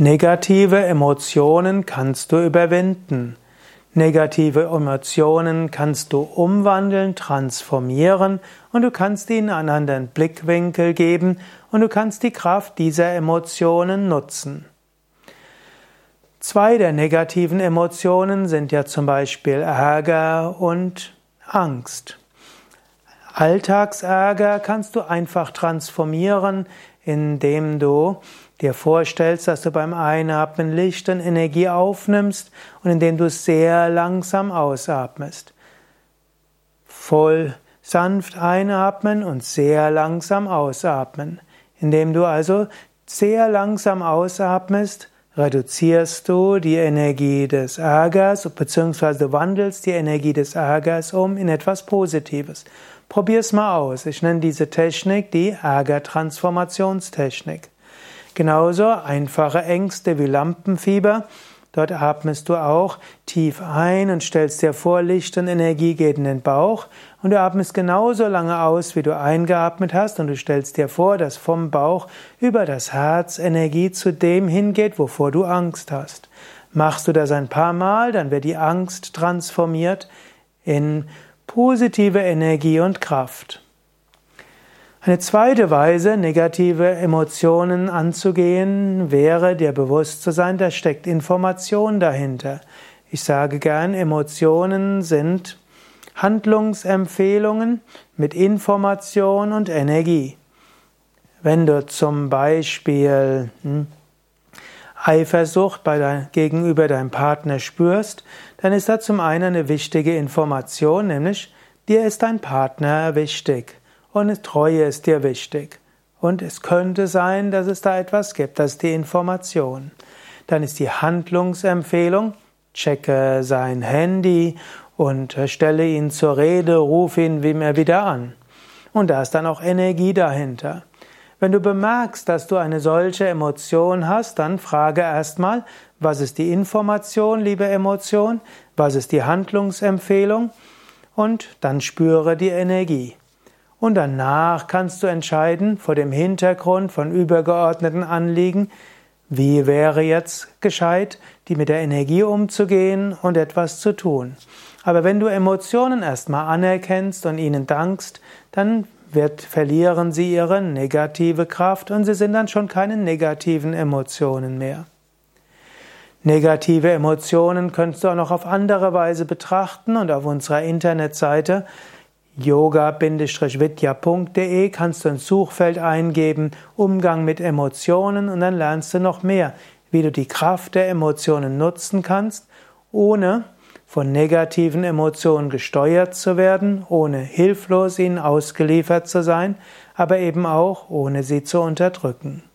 Negative Emotionen kannst du überwinden. Negative Emotionen kannst du umwandeln, transformieren und du kannst ihnen einen anderen Blickwinkel geben und du kannst die Kraft dieser Emotionen nutzen. Zwei der negativen Emotionen sind ja zum Beispiel Ärger und Angst. Alltagsärger kannst du einfach transformieren, indem du dir vorstellst, dass du beim Einatmen Licht und Energie aufnimmst und indem du sehr langsam ausatmest. Voll sanft einatmen und sehr langsam ausatmen. Indem du also sehr langsam ausatmest, reduzierst du die Energie des Ärgers bzw. wandelst die Energie des Ärgers um in etwas Positives. Probier's mal aus. Ich nenne diese Technik die Ärgertransformationstechnik. Genauso einfache Ängste wie Lampenfieber. Dort atmest du auch tief ein und stellst dir vor, Licht und Energie geht in den Bauch. Und du atmest genauso lange aus, wie du eingeatmet hast. Und du stellst dir vor, dass vom Bauch über das Herz Energie zu dem hingeht, wovor du Angst hast. Machst du das ein paar Mal, dann wird die Angst transformiert in positive Energie und Kraft. Eine zweite Weise, negative Emotionen anzugehen, wäre dir bewusst zu sein, da steckt Information dahinter. Ich sage gern, Emotionen sind Handlungsempfehlungen mit Information und Energie. Wenn du zum Beispiel hm, Eifersucht bei dein, gegenüber deinem Partner spürst, dann ist da zum einen eine wichtige Information, nämlich dir ist dein Partner wichtig und Treue ist dir wichtig. Und es könnte sein, dass es da etwas gibt, das ist die Information. Dann ist die Handlungsempfehlung, checke sein Handy und stelle ihn zur Rede, ruf ihn wie wieder an. Und da ist dann auch Energie dahinter. Wenn du bemerkst, dass du eine solche Emotion hast, dann frage erstmal, was ist die Information, liebe Emotion, was ist die Handlungsempfehlung und dann spüre die Energie. Und danach kannst du entscheiden, vor dem Hintergrund von übergeordneten Anliegen, wie wäre jetzt gescheit, die mit der Energie umzugehen und etwas zu tun. Aber wenn du Emotionen erstmal anerkennst und ihnen dankst, dann wird, verlieren sie ihre negative Kraft und sie sind dann schon keine negativen Emotionen mehr. Negative Emotionen kannst du auch noch auf andere Weise betrachten und auf unserer Internetseite yoga-vidya.de kannst du ein Suchfeld eingeben, Umgang mit Emotionen und dann lernst du noch mehr, wie du die Kraft der Emotionen nutzen kannst, ohne von negativen Emotionen gesteuert zu werden, ohne hilflos ihnen ausgeliefert zu sein, aber eben auch ohne sie zu unterdrücken.